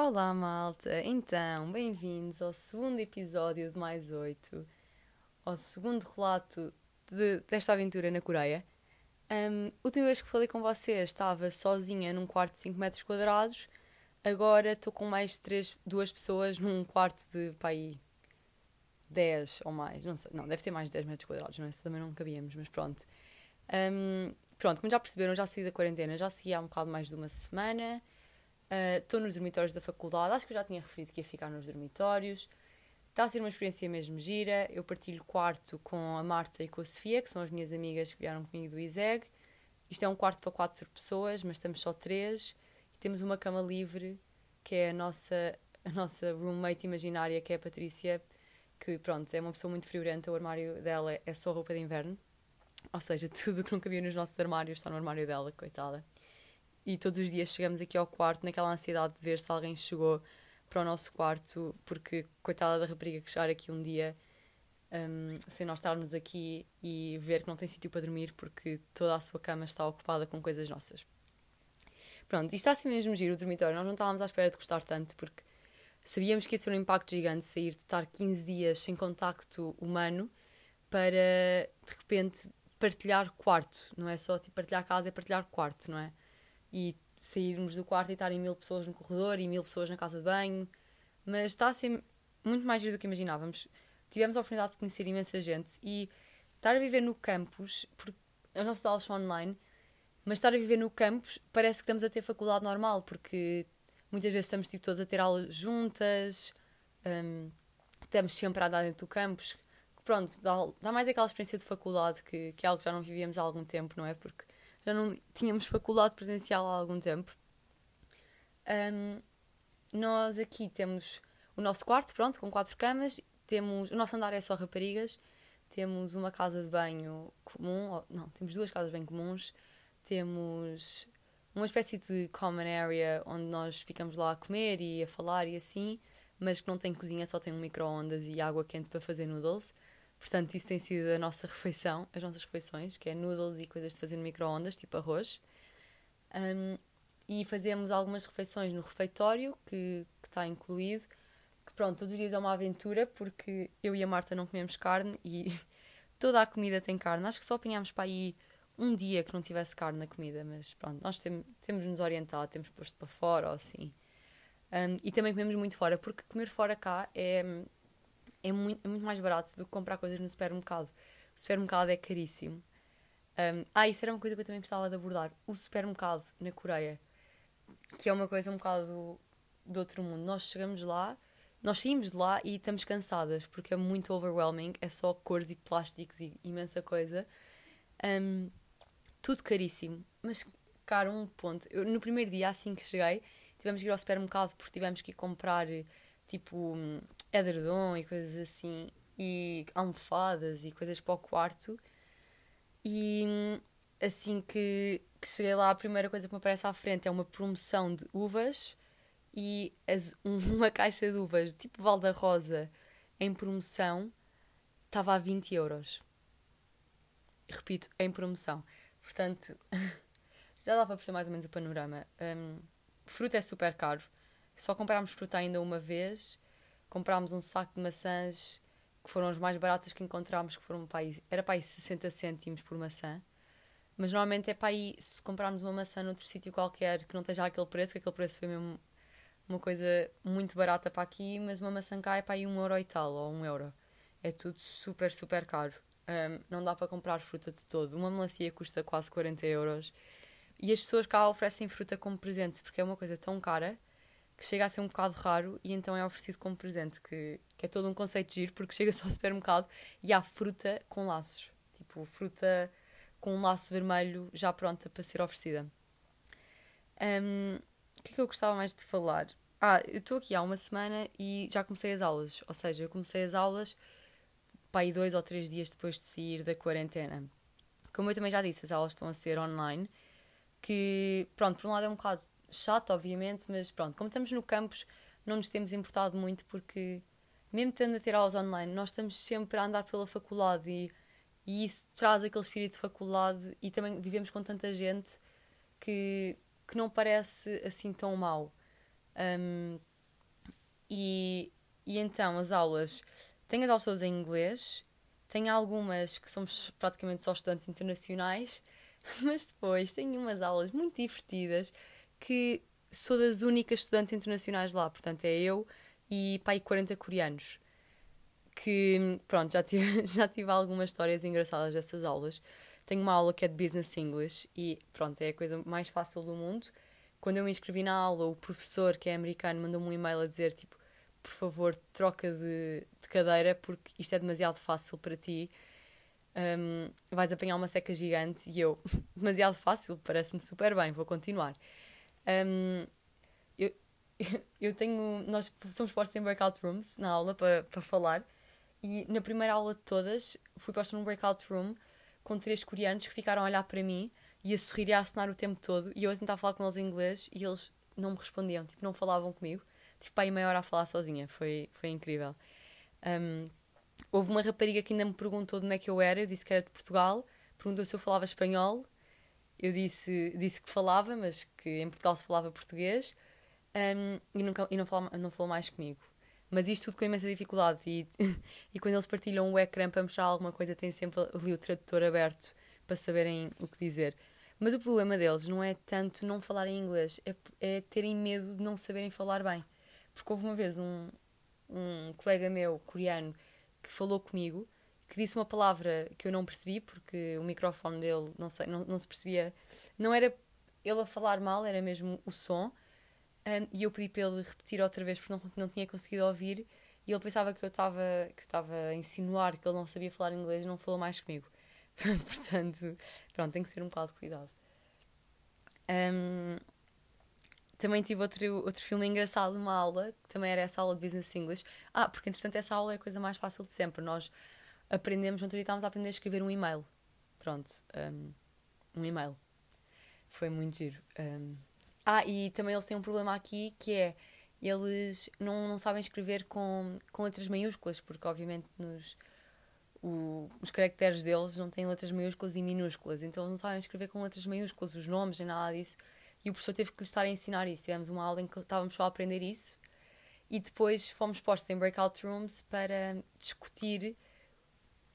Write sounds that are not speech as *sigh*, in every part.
Olá, malta! Então, bem-vindos ao segundo episódio de Mais Oito, ao segundo relato de- desta aventura na Coreia. Um, última vez que falei com vocês estava sozinha num quarto de 5 metros quadrados, agora estou com mais três, duas pessoas num quarto de pá, aí 10 ou mais, não sei, não, deve ter mais de 10 metros quadrados, não é? Também não cabíamos, mas pronto. Um, pronto, como já perceberam, já saí da quarentena, já saí há um bocado mais de uma semana. Uh, Estou nos dormitórios da faculdade, acho que eu já tinha referido que ia ficar nos dormitórios. Está a ser uma experiência mesmo gira. Eu partilho quarto com a Marta e com a Sofia, que são as minhas amigas que vieram comigo do ISEG. Isto é um quarto para quatro pessoas, mas estamos só três. E temos uma cama livre, que é a nossa, a nossa roommate imaginária, que é a Patrícia, que pronto, é uma pessoa muito friorenta. O armário dela é só roupa de inverno. Ou seja, *laughs* tudo que não cabia nos nossos armários está no armário dela, coitada e todos os dias chegamos aqui ao quarto naquela ansiedade de ver se alguém chegou para o nosso quarto, porque coitada da rapariga que chegar aqui um dia um, sem nós estarmos aqui e ver que não tem sítio para dormir porque toda a sua cama está ocupada com coisas nossas. Pronto, isto está assim mesmo giro o dormitório. Nós não estávamos à espera de gostar tanto porque sabíamos que ia ser um impacto gigante sair de estar 15 dias sem contacto humano para de repente partilhar quarto, não é só tipo, partilhar casa, é partilhar quarto, não é? E sairmos do quarto e estarem mil pessoas no corredor e mil pessoas na casa de banho. Mas está a ser muito mais giro do que imaginávamos. Tivemos a oportunidade de conhecer imensa gente e estar a viver no campus, porque as nossas aulas são online, mas estar a viver no campus parece que estamos a ter faculdade normal, porque muitas vezes estamos tipo, todos a ter aulas juntas, um, estamos sempre a andar dentro do campus. Pronto, dá, dá mais aquela experiência de faculdade que, que é algo que já não vivíamos há algum tempo, não é? Porque já não tínhamos faculdade presencial há algum tempo. Um, nós aqui temos o nosso quarto, pronto, com quatro camas. Temos, o nosso andar é só raparigas. Temos uma casa de banho comum, não, temos duas casas de banho comuns. Temos uma espécie de common area onde nós ficamos lá a comer e a falar e assim, mas que não tem cozinha, só tem um micro-ondas e água quente para fazer noodles. Portanto, isso tem sido a nossa refeição, as nossas refeições, que é noodles e coisas de fazer no micro-ondas, tipo arroz. Um, e fazemos algumas refeições no refeitório, que, está incluído. Que pronto, todos os dias é uma aventura, porque eu e a Marta não comemos carne e *laughs* toda a comida tem carne. Acho que só apanhámos para aí um dia que não tivesse carne na comida, mas pronto, nós tem, temos nos orientado, temos posto para fora ou assim. Um, e também comemos muito fora, porque comer fora cá é é muito, é muito mais barato do que comprar coisas no supermercado. O supermercado é caríssimo. Um, ah, isso era uma coisa que eu também gostava de abordar. O supermercado na Coreia, que é uma coisa um bocado do outro mundo. Nós chegamos lá, nós saímos de lá e estamos cansadas, porque é muito overwhelming, é só cores e plásticos e imensa coisa. Um, tudo caríssimo, mas caro um ponto. Eu, no primeiro dia, assim que cheguei, tivemos que ir ao supermercado porque tivemos que ir comprar tipo edredom e coisas assim, e almofadas e coisas para o quarto. E assim que, que cheguei lá, a primeira coisa que me aparece à frente é uma promoção de uvas e as, *laughs* uma caixa de uvas tipo Valda Rosa em promoção estava a 20 euros. Repito, em promoção. Portanto, *laughs* já dá para perceber mais ou menos o panorama. Um, fruta é super caro. Só comprámos fruta ainda uma vez comprámos um saco de maçãs que foram as mais baratas que encontrámos, que foram para aí, era para aí 60 cêntimos por maçã. Mas normalmente é para aí, se comprarmos uma maçã noutro sítio qualquer que não esteja aquele preço, que aquele preço foi mesmo uma coisa muito barata para aqui, mas uma maçã cá é para aí um euro e tal, ou um euro. É tudo super, super caro. Um, não dá para comprar fruta de todo. Uma melancia custa quase 40 euros. E as pessoas cá oferecem fruta como presente, porque é uma coisa tão cara que chega a ser um bocado raro e então é oferecido como presente, que, que é todo um conceito giro, porque chega-se ao supermercado e há fruta com laços. Tipo, fruta com um laço vermelho já pronta para ser oferecida. Um, o que é que eu gostava mais de falar? Ah, eu estou aqui há uma semana e já comecei as aulas. Ou seja, eu comecei as aulas para aí dois ou três dias depois de sair da quarentena. Como eu também já disse, as aulas estão a ser online, que, pronto, por um lado é um bocado chato, obviamente, mas pronto, como estamos no campus, não nos temos importado muito porque, mesmo tendo a ter aulas online, nós estamos sempre a andar pela faculdade e, e isso traz aquele espírito de faculdade e também vivemos com tanta gente que, que não parece assim tão mau. Um, e, e então as aulas, tenho as aulas todas em inglês, tenho algumas que somos praticamente só estudantes internacionais, *laughs* mas depois tenho umas aulas muito divertidas que sou das únicas estudantes internacionais lá, portanto é eu e pai 40 coreanos. Que, pronto, já tive, *laughs* já tive algumas histórias engraçadas dessas aulas. Tenho uma aula que é de Business English e, pronto, é a coisa mais fácil do mundo. Quando eu me inscrevi na aula, o professor, que é americano, mandou-me um e-mail a dizer, tipo, por favor, troca de, de cadeira porque isto é demasiado fácil para ti. Um, vais apanhar uma seca gigante e eu, *laughs* demasiado fácil, parece-me super bem, vou continuar. Um, eu, *laughs* eu tenho. Nós somos postos em breakout rooms na aula para, para falar, e na primeira aula de todas fui posta num breakout room com três coreanos que ficaram a olhar para mim e a sorrir e a assinar o tempo todo, e eu a tentar falar com eles em inglês e eles não me respondiam, tipo, não falavam comigo. Tive para aí meia hora a falar sozinha, foi, foi incrível. Um, houve uma rapariga que ainda me perguntou de onde é que eu era, eu disse que era de Portugal, perguntou se eu falava espanhol eu disse, disse que falava, mas que em Portugal se falava português um, e, nunca, e não, falou, não falou mais comigo. Mas isto tudo com imensa dificuldade. E, *laughs* e quando eles partilham o ecrã para mostrar alguma coisa, tem sempre ali o tradutor aberto para saberem o que dizer. Mas o problema deles não é tanto não falarem inglês, é, é terem medo de não saberem falar bem. Porque houve uma vez um, um colega meu coreano que falou comigo que disse uma palavra que eu não percebi, porque o microfone dele, não sei, não, não se percebia. Não era ele a falar mal, era mesmo o som. Um, e eu pedi para ele repetir outra vez porque não, não tinha conseguido ouvir. E ele pensava que eu estava que eu estava a insinuar que ele não sabia falar inglês e não falou mais comigo. *laughs* Portanto, pronto, tem que ser um bocado de cuidado. Um, também tive outro, outro filme engraçado, uma aula, que também era essa aula de Business English. Ah, porque entretanto essa aula é a coisa mais fácil de sempre. Nós aprendemos, ontem estávamos a aprender a escrever um e-mail. Pronto, um, um e-mail. Foi muito giro. Um, ah, e também eles têm um problema aqui que é eles não, não sabem escrever com, com letras maiúsculas, porque obviamente nos, o, os caracteres deles não têm letras maiúsculas e minúsculas, então eles não sabem escrever com letras maiúsculas, os nomes nem nada disso. E o professor teve que lhes estar a ensinar isso. Tivemos uma aula em que estávamos só a aprender isso e depois fomos postos em breakout rooms para discutir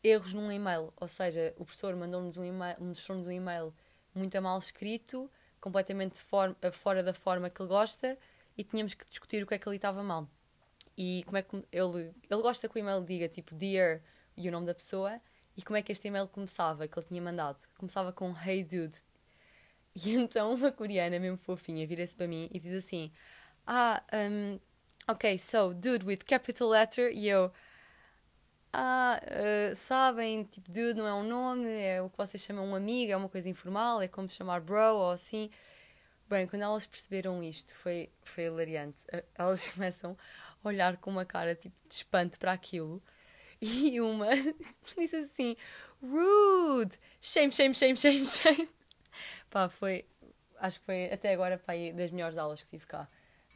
erros num e-mail. Ou seja, o professor mandou-nos um e-mail, mostrou-nos um e-mail muito mal escrito, completamente for, fora da forma que ele gosta, e tínhamos que discutir o que é que ali estava mal. E como é que ele, ele gosta que o e-mail diga tipo Dear e o nome da pessoa, e como é que este e-mail começava, que ele tinha mandado. Começava com Hey Dude. E *laughs* então uma coreana, mesmo fofinha, vira-se para mim e diz assim: Ah, um, ok, so dude with capital letter, e eu ah, uh, sabem, tipo, dude não é um nome, é o que vocês chamam um amigo, é uma coisa informal, é como chamar bro ou assim. Bem, quando elas perceberam isto, foi, foi hilariante. Elas *laughs* começam a olhar com uma cara tipo de espanto para aquilo. E uma *laughs* disse assim: rude, shame, shame, shame, shame, shame. Pá, foi, acho que foi até agora pá, das melhores aulas que tive cá.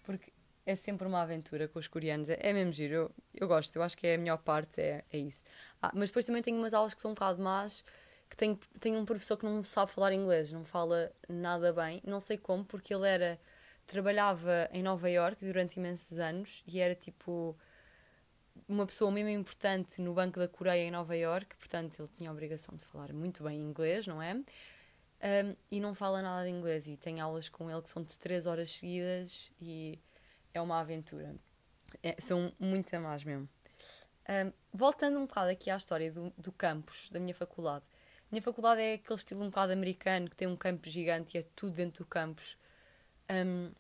Porque é sempre uma aventura com os coreanos. É, é mesmo giro, eu, eu gosto, eu acho que é a melhor parte, é, é isso. Ah, mas depois também tenho umas aulas que são um bocado más, que tenho, tenho um professor que não sabe falar inglês, não fala nada bem, não sei como, porque ele era trabalhava em Nova York durante imensos anos e era tipo uma pessoa mesmo importante no Banco da Coreia em Nova York, portanto ele tinha a obrigação de falar muito bem inglês, não é? Um, e não fala nada de inglês e tem aulas com ele que são de 3 horas seguidas e é uma aventura. É, são muito a mais mesmo. Um, voltando um bocado aqui à história do, do campus da minha faculdade. A minha faculdade é aquele estilo um bocado americano, que tem um campus gigante e é tudo dentro do campus. Um,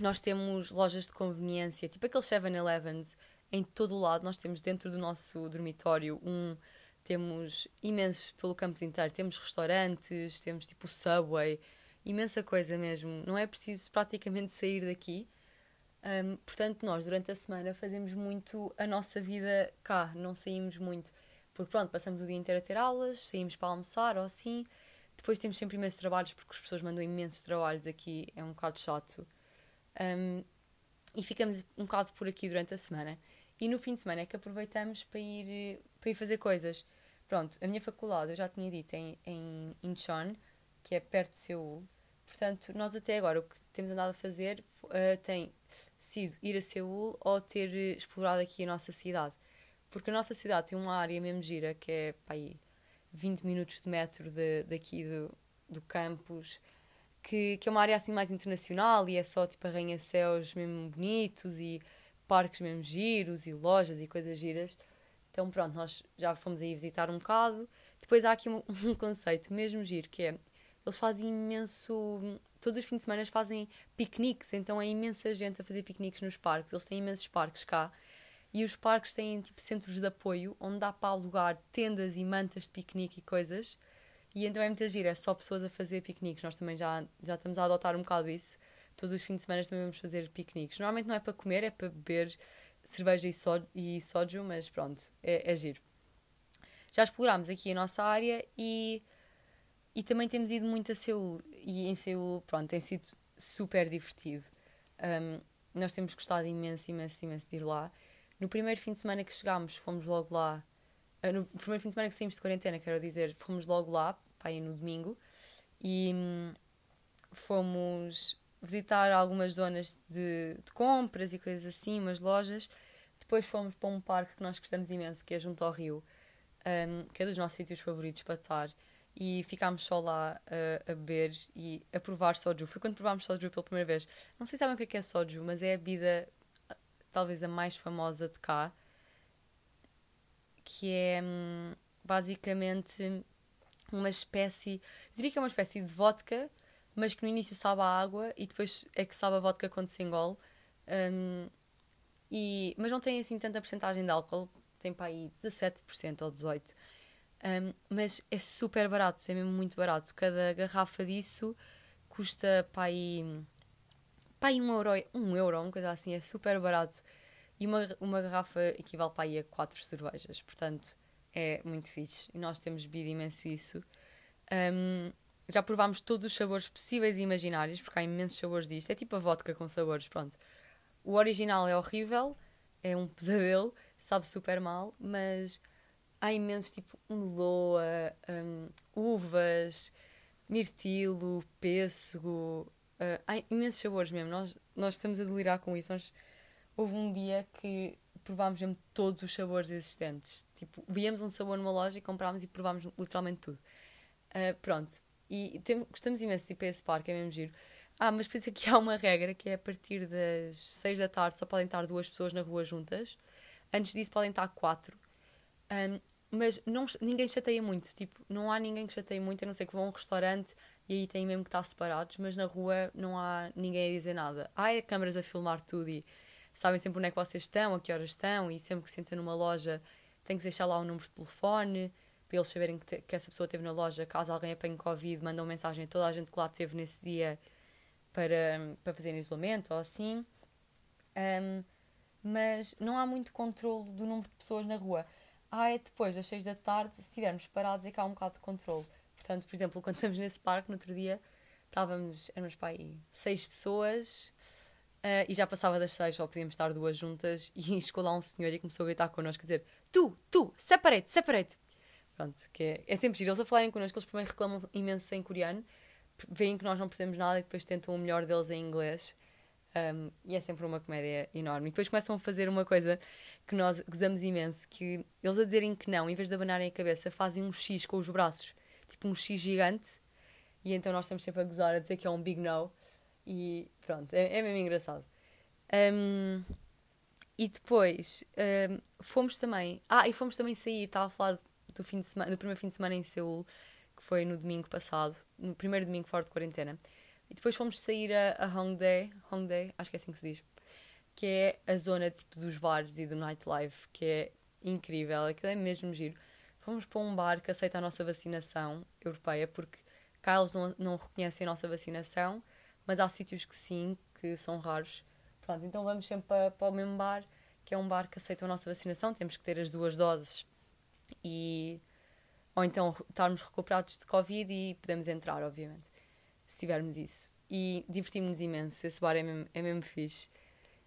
nós temos lojas de conveniência, tipo aqueles 7-Elevens, em todo o lado. Nós temos dentro do nosso dormitório um. Temos imensos pelo campus inteiro. Temos restaurantes, temos tipo Subway, imensa coisa mesmo. Não é preciso praticamente sair daqui um, portanto, nós durante a semana fazemos muito a nossa vida cá, não saímos muito. Porque pronto, passamos o dia inteiro a ter aulas, saímos para almoçar ou assim. Depois temos sempre imensos trabalhos, porque as pessoas mandam imensos trabalhos aqui, é um bocado chato. Um, e ficamos um bocado por aqui durante a semana. E no fim de semana é que aproveitamos para ir, para ir fazer coisas. Pronto, a minha faculdade, eu já tinha dito, em, em Incheon, que é perto de Seul. Portanto, nós até agora o que temos andado a fazer uh, tem sido ir a Seul ou ter explorado aqui a nossa cidade. Porque a nossa cidade tem uma área mesmo gira, que é pá, aí, 20 minutos de metro de, daqui do, do campus, que, que é uma área assim mais internacional e é só tipo arranha-céus mesmo bonitos e parques mesmo giros e lojas e coisas giras. Então pronto, nós já fomos aí visitar um bocado. Depois há aqui um, *laughs* um conceito mesmo giro, que é, eles fazem imenso... Todos os fins de semana fazem piqueniques, então é imensa gente a fazer piqueniques nos parques. Eles têm imensos parques cá. E os parques têm tipo centros de apoio, onde dá para alugar tendas e mantas de piquenique e coisas. E então é muita gira, é só pessoas a fazer piqueniques. Nós também já, já estamos a adotar um bocado isso. Todos os fins de semana também vamos fazer piqueniques. Normalmente não é para comer, é para beber cerveja e, sódio, mas pronto, é, é giro. Já explorámos aqui a nossa área e, e também temos ido muito a Seul. E em Seul, pronto, tem sido super divertido. Um, nós temos gostado imenso, imenso, imenso de ir lá. No primeiro fim de semana que chegámos, fomos logo lá. Uh, no primeiro fim de semana que saímos de quarentena, quero dizer, fomos logo lá, pá, no domingo. E hum, fomos visitar algumas zonas de, de, compras e coisas assim, umas lojas. Depois fomos para um parque que nós gostamos imenso, que é junto ao rio, um, que é dos nossos sítios favoritos para estar. E ficámos só lá a, a beber e a provar soju. Foi quando provámos soju pela primeira vez. Não sei se sabem o que é, é soju, mas é a bebida talvez a mais famosa de cá, que é hum, basicamente uma espécie, diria que é uma espécie de vodka, mas que no início sabe a água e depois é que sabe a vodka quando se engole. Um, e, mas não tem assim tanta porcentagem de álcool, tem para aí 17% ou 18%. Um, mas é super barato, é mesmo muito barato. Cada garrafa disso custa para aí, para aí um euro, um euro, uma coisa assim, é super barato. E uma, uma garrafa equivale para aí a 4 cervejas, portanto é muito fixe. E nós temos bebido imenso isso. Um, já provámos todos os sabores possíveis e imaginários, porque há imensos sabores disto. É tipo a vodka com sabores, pronto. O original é horrível, é um *laughs* pesadelo, sabe super mal, mas há imensos, tipo meloa, um, uvas, mirtilo, pêssego, uh, há imensos sabores mesmo. Nós, nós estamos a delirar com isso. Nós, houve um dia que provámos mesmo todos os sabores existentes. Tipo, víamos um sabor numa loja e comprámos e provámos literalmente tudo. Uh, pronto, e tem, gostamos imenso para esse parque, é mesmo giro. Ah, mas pensa que *laughs* há uma regra que é a partir das 6 da tarde só podem estar duas pessoas na rua juntas. Antes disso podem estar quatro. Um, mas não, ninguém chateia muito. Tipo, não há ninguém que chateie muito, a não ser que vão a um restaurante e aí têm mesmo que estar separados, mas na rua não há ninguém a dizer nada. Há câmaras a filmar tudo e sabem sempre onde é que vocês estão, a que horas estão, e sempre que se entra numa loja tem que deixar lá o número de telefone para eles saberem que, te, que essa pessoa esteve na loja. Caso alguém apanhe Covid, mandam mensagem a toda a gente que lá esteve nesse dia para, para fazer isolamento ou assim. Um, mas não há muito controle do número de pessoas na rua. Ah, é depois das 6 da tarde, se estivermos parados, é que há um bocado de controle. Portanto, por exemplo, quando estamos nesse parque, no outro dia, estávamos, éramos para aí 6 pessoas uh, e já passava das 6, só podíamos estar duas juntas. *laughs* E chegou lá um senhor e começou a gritar connosco, a dizer: Tu, tu, separate, separate. Pronto, que é, é sempre giro. Eles a falarem connosco, eles primeiro reclamam imenso em coreano, veem que nós não percebemos nada e depois tentam o melhor deles em inglês. Um, e é sempre uma comédia enorme. E depois começam a fazer uma coisa que nós gozamos imenso, que eles a dizerem que não, em vez de abanarem a cabeça, fazem um X com os braços, tipo um X gigante, e então nós estamos sempre a gozar, a dizer que é um big no, e pronto, é, é mesmo engraçado. Um, e depois um, fomos também, ah, e fomos também sair, estava a falar do, fim de semana, do primeiro fim de semana em Seul, que foi no domingo passado, no primeiro domingo fora de quarentena. E depois fomos sair a, a Hongdae, Hongdae, acho que é assim que se diz, que é a zona tipo dos bares e do nightlife, que é incrível, aquilo é mesmo giro. Fomos para um bar que aceita a nossa vacinação europeia, porque cá eles não, não reconhecem a nossa vacinação, mas há sítios que sim, que são raros. Pronto, então vamos sempre para, para o mesmo bar, que é um bar que aceita a nossa vacinação, temos que ter as duas doses e ou então estarmos recuperados de Covid e podemos entrar, obviamente, se tivermos isso. E divertimos-nos imenso, esse bar é mesmo, é mesmo fixe.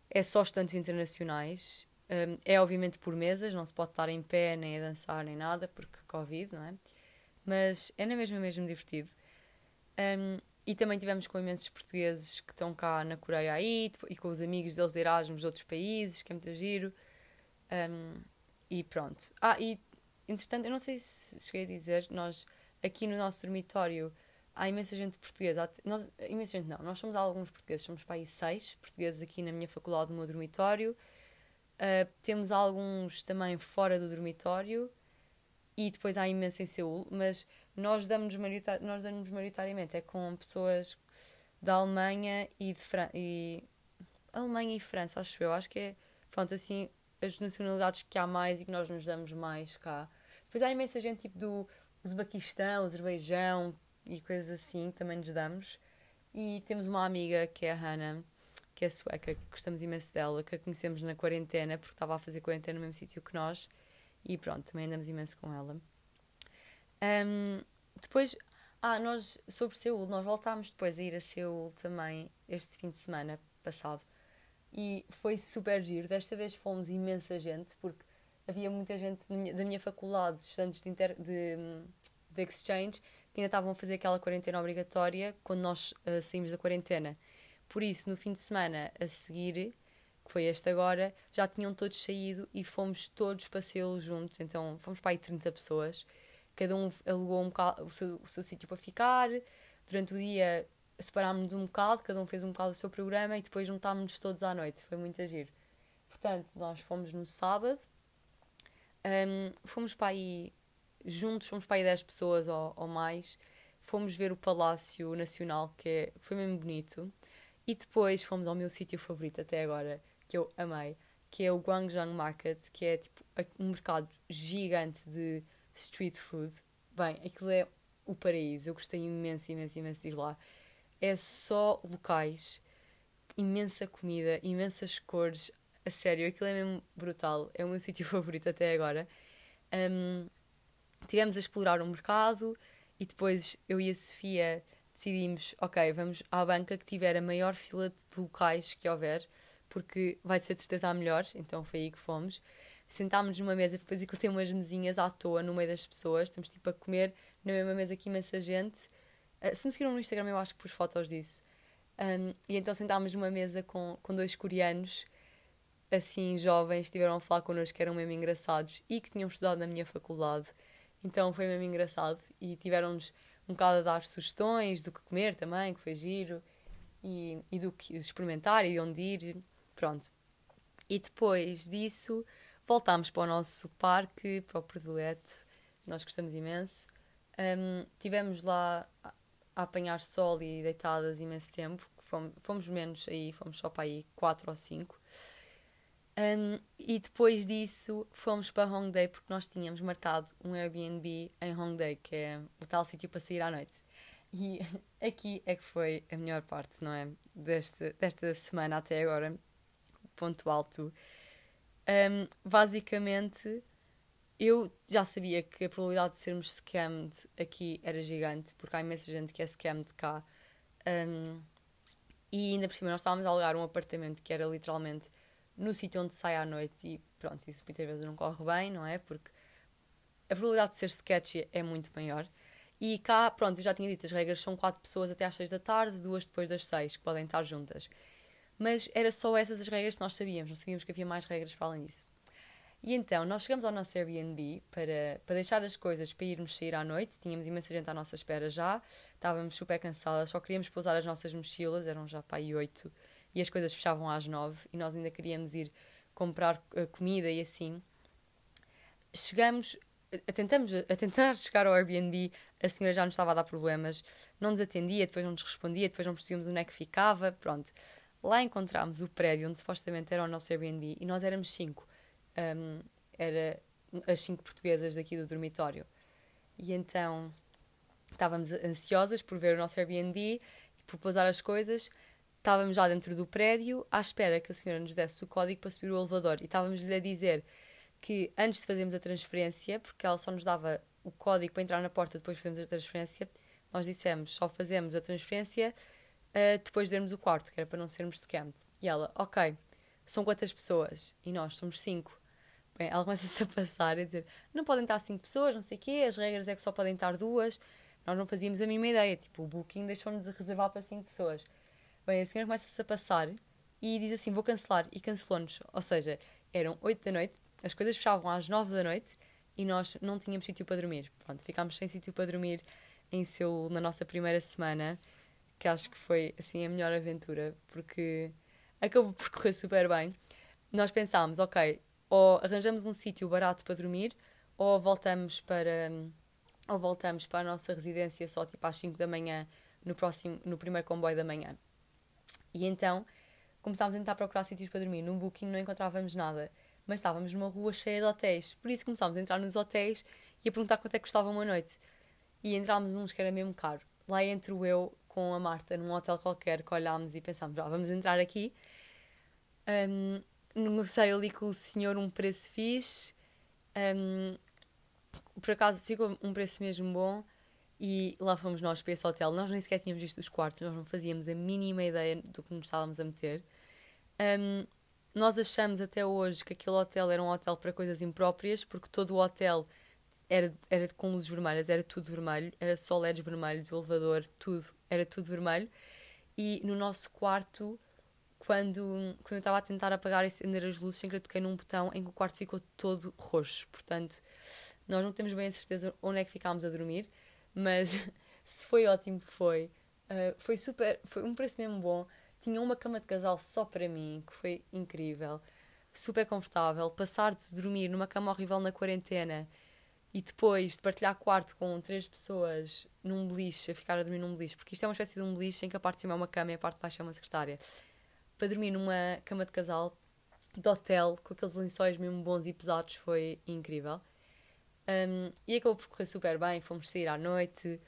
É só estantes internacionais, um, é obviamente por mesas, não se pode estar em pé, nem a dançar, nem nada, porque Covid, não é? Mas é na mesma mesmo divertido. Um, e também tivemos com imensos portugueses que estão cá na Coreia aí e com os amigos deles de Erasmus de outros países, que é muito giro. Um, e pronto. Ah, e entretanto, eu não sei se cheguei a dizer, nós aqui no nosso dormitório há imensa gente portuguesa. Nós, imensa gente não, nós somos alguns portugueses, somos para aí seis portugueses aqui na minha faculdade, no meu dormitório. Uh, temos alguns também fora do dormitório e depois há imenso em Seul, mas nós damos, nós damos maioritariamente é com pessoas da Alemanha e de França. E... Alemanha e França, acho eu. Acho que é, pronto, assim, as nacionalidades que há mais e que nós nos damos mais cá. Depois há imensa gente tipo do Uzbequistão, Azerbaijão e coisas assim, também nos damos. E temos uma amiga que é a Hannah, que é sueca, que gostamos imenso dela, que a conhecemos na quarentena, porque estava a fazer quarentena no mesmo sítio que nós. E pronto, também andamos imenso com ela. Um, depois, ah, nós, sobre Seul, nós voltámos depois a ir a Seul também este fim de semana passado. E foi super giro. Desta vez fomos imensa gente, porque havia muita gente da minha faculdade, estudantes de, inter, de, de exchange, que ainda estavam a fazer aquela quarentena obrigatória quando nós uh, saímos da quarentena. Por isso, no fim de semana a seguir, que foi este agora, já tinham todos saído e fomos todos Seul juntos. Então, fomos para aí 30 pessoas cada um alugou um bocado, o seu, o seu sítio para ficar. Durante o dia separámos-nos um bocado, cada um fez um bocado o seu programa e depois juntámos-nos todos à noite. Foi muito agir. Portanto, nós fomos no sábado, um, fomos para aí juntos, fomos para aí 10 pessoas ou, ou, mais. Fomos ver o Palácio Nacional, que é, foi mesmo bonito. E depois fomos ao meu sítio favorito até agora, que eu amei, que é o Guangzhou Market, que é tipo um mercado gigante de street food. Bem, aquilo é o paraíso. Eu gostei imenso, imenso, imenso de ir lá. É só locais, imensa comida, imensas cores. A sério, aquilo é mesmo brutal. É o meu *laughs* sítio favorito até agora. Um, tivemos a explorar um mercado e depois eu e a Sofia decidimos, ok, vamos à banca que tiver a maior fila de locais que houver, porque vai ser de certeza a melhor, então foi aí que fomos sentámos-nos numa mesa, depois aquilo tem umas mesinhas à toa no meio das pessoas, estamos tipo a comer na mesma mesa que imensa gente. Uh, se me seguiram no Instagram, eu acho que pus fotos disso. Um, e então sentámos numa mesa com, com dois coreanos, assim, jovens, estiveram a falar connosco que eram mesmo engraçados e que tinham estudado na minha faculdade. Então foi mesmo engraçado e tiveram-nos um bocado a dar sugestões do que comer também, que foi giro, e, e do que experimentar e de onde ir. Pronto. E depois disso voltámos para o nosso parque, para o predileto, nós gostamos imenso. Um, tivemos lá a, apanhar sol e deitadas imenso tempo, fomos, fomos, menos aí, fomos só para aí 4 ou 5. Um, e depois disso fomos para Hongdae porque nós tínhamos marcado um Airbnb em Hongdae, que é o tal sítio para sair à noite. E *laughs* aqui é que foi a melhor parte, não é? Deste, desta semana até agora, ponto alto um, basicamente, eu já sabia que a probabilidade de sermos scammed aqui era gigante, porque há imensa gente que é scammed cá. Um, e ainda por cima, nós estávamos a alugar um apartamento que era literalmente no sítio onde sai à noite, e pronto, isso muitas vezes não corre bem, não é? Porque a probabilidade de ser sketchy é muito maior. E cá, pronto, eu já tinha dito, as regras são quatro pessoas até às seis da tarde, duas depois das seis, que podem estar juntas. Mas era só essas as regras que nós sabíamos, não sabíamos que havia mais regras para além disso. E então, nós chegamos ao nosso Airbnb para, para deixar as coisas para irmos sair à noite. Tínhamos imensa gente à nossa espera já, estávamos super cansadas, só queríamos pousar as nossas mochilas, eram já para aí oito, e as coisas fechavam às nove, e nós ainda queríamos ir comprar uh, comida e assim. Chegamos, a, tentamos, a tentar *laughs* chegar ao Airbnb, a senhora já nos estava a dar problemas, não nos atendia, depois não nos respondia, depois não percebíamos onde é que ficava, pronto. Lá encontramos o prédio onde supostamente era o nosso Airbnb e nós éramos cinco. Um, era as cinco portuguesas daqui do dormitório. E então estávamos ansiosas por ver o nosso Airbnb, por pousar as coisas. Estávamos já dentro do prédio, à espera que a senhora nos desse o código para subir o elevador. E estávamos-lhe a dizer que antes de fazermos a transferência, porque ela só nos dava o código para entrar na porta depois de fazermos a transferência, nós dissemos só fazemos a transferência uh, depois de vermos o quarto, que era para não sermos scammed. E ela, ok, são quantas pessoas? E nós somos cinco. Bem, ela começa-se *laughs* a passar e a dizer: não podem estar cinco pessoas, não sei o quê, as regras é que só podem estar duas. nós não fazíamos a mínima ideia. Tipo, o Booking deixou-nos de reservar para 5 pessoas. Bem, a senhora começa-se a passar e diz assim: vou cancelar. E cancelou-nos. Ou seja, eram 8 da noite, as coisas fechavam às 9 da noite e nós não tínhamos sítio para dormir. Pronto, ficámos sem sítio para dormir em Seul na nossa primeira semana, que acho que foi assim a melhor aventura, porque acabou por *laughs* correr super bem. Nós pensámos, ok, ou arranjamos um sítio barato para dormir, ou voltamos para ou voltamos para a nossa residência só tipo às 5 da manhã no próximo no primeiro comboio da manhã. E então começámos a tentar procurar sítios para dormir. No Booking não encontrávamos nada, mas estávamos numa rua cheia de hotéis. Por isso começámos a entrar nos hotéis e a perguntar quanto é que custava uma noite. E entrámos uns que era mesmo caro. Lá entro eu com a Marta num hotel qualquer que olhámos e pensámos, ah, vamos entrar aqui. Um, negociei ali com o senhor um preço fixe. Um, por acaso ficou um preço mesmo bom e lá fomos nós para esse hotel. Nós nem sequer tínhamos visto os quartos, nós não fazíamos a mínima ideia do que nos estávamos a meter. Um, nós achamos até hoje que aquele hotel era um hotel para coisas impróprias, porque todo o hotel era, era com luzes vermelhas, era tudo vermelho, era só LEDs vermelhos, elevador, tudo, era tudo vermelho. E no nosso quarto, quando, quando eu estava a tentar apagar e acender as luzes, sem que toquei num botão em que o quarto ficou todo roxo. Portanto, nós não temos bem a certeza onde é que ficámos a dormir, mas *laughs* se foi ótimo, foi. Uh, foi super, foi um preço mesmo bom. Tinha uma cama de casal só para mim, que foi incrível. Super confortável. Passar de dormir numa cama horrível na quarentena e depois de partilhar quarto com três pessoas num beliche, a ficar a dormir num beliche, porque isto é uma espécie de um beliche em que a parte de cima é uma cama e a parte de baixo é uma secretária, para dormir numa cama de casal de hotel, com aqueles lençóis mesmo bons e pesados, foi incrível. Um, e acabou por correr super bem, fomos sair à noite.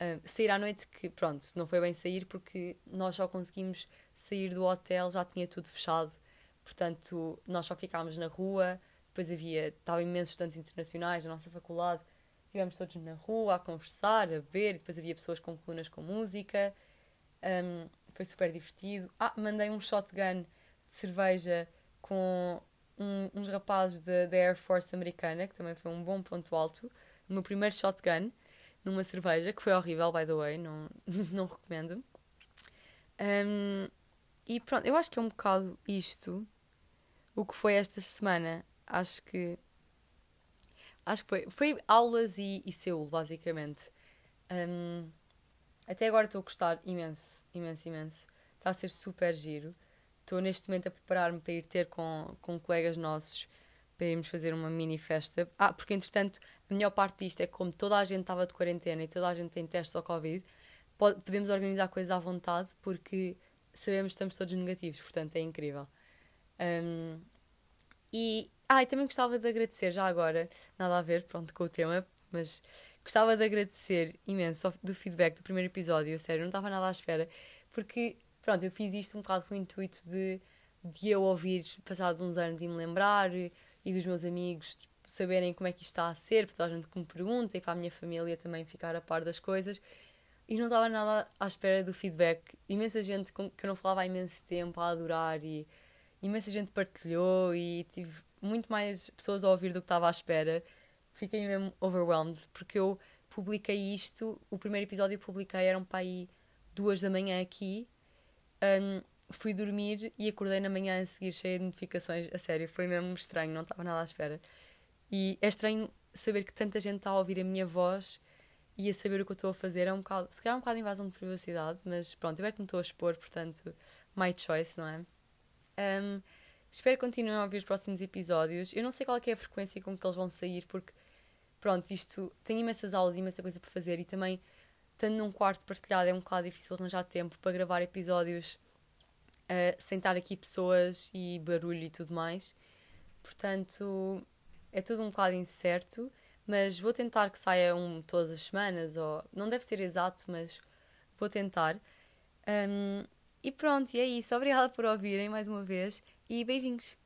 Um, sair à noite que, pronto, não foi bem sair porque nós só conseguimos sair do hotel, já tinha tudo fechado. Portanto, nós só ficámos na rua, depois havia, estavam imensos estudantes internacionais da nossa faculdade, estivemos todos na rua a conversar, a ver, depois havia pessoas com colunas com música, um, foi super divertido. Ah, mandei um shotgun de cerveja com um, uns rapazes da Air Force americana, que também foi um bom ponto alto. O meu primeiro shotgun numa cerveja, que foi horrível, by the way, não, *laughs* não recomendo. Um, e pronto, eu acho que é um bocado isto o que foi esta semana acho que. Acho que foi. Foi aulas e, e Seul, basicamente. Um, até agora estou a gostar imenso, imenso, imenso. Está a ser super giro. Estou neste momento a preparar-me para ir ter com, com colegas nossos para irmos fazer uma mini festa. Ah, porque entretanto, a melhor parte disto é que, como toda a gente estava de quarentena e toda a gente tem testes ao Covid, pode, podemos organizar coisas à vontade porque sabemos que estamos todos negativos, portanto é incrível. Um, e ah, e também gostava de agradecer, já agora, nada a ver, pronto, com o tema, mas gostava de agradecer imenso do feedback do primeiro episódio, sério, não estava nada à espera, porque, pronto, eu fiz isto um bocado com o intuito de, de eu ouvir, passados uns anos, e me lembrar, e dos meus amigos, tipo, saberem como é que isto está a ser, para toda a gente que me pergunta, e para a minha família também ficar a par das coisas, e não estava nada à espera do feedback. Imensa gente com que eu não falava há imenso tempo a adorar, e imensa gente partilhou, e tive muito mais pessoas a ouvir do que estava à espera. Fiquei mesmo overwhelmed, porque eu publiquei isto, o primeiro episódio que publiquei eram para aí duas da manhã aqui. Um, fui dormir e acordei na manhã a seguir cheia de notificações. A sério, foi mesmo estranho, não estava nada à espera. E é estranho saber que tanta gente está a ouvir a minha voz e a saber o que eu estou a fazer. É um bocado, se calhar é um bocado invasão de privacidade, mas pronto, eu é que me estou a expor, portanto, my choice, não é? Um, Espero que continuem a ouvir os próximos episódios. Eu não sei qual é, é a frequência com que eles vão sair, porque, pronto, isto tem imensas aulas imensa coisa para fazer e também, estando num quarto partilhado, é um bocado difícil arranjar tempo para gravar episódios uh, sem estar aqui pessoas e barulho e tudo mais. Portanto, é tudo um bocado incerto, mas vou tentar que saia um todas as semanas, ou não deve ser exato, mas vou tentar. Um, e pronto, e é isso. Obrigada por ouvirem mais uma vez e beijinhos!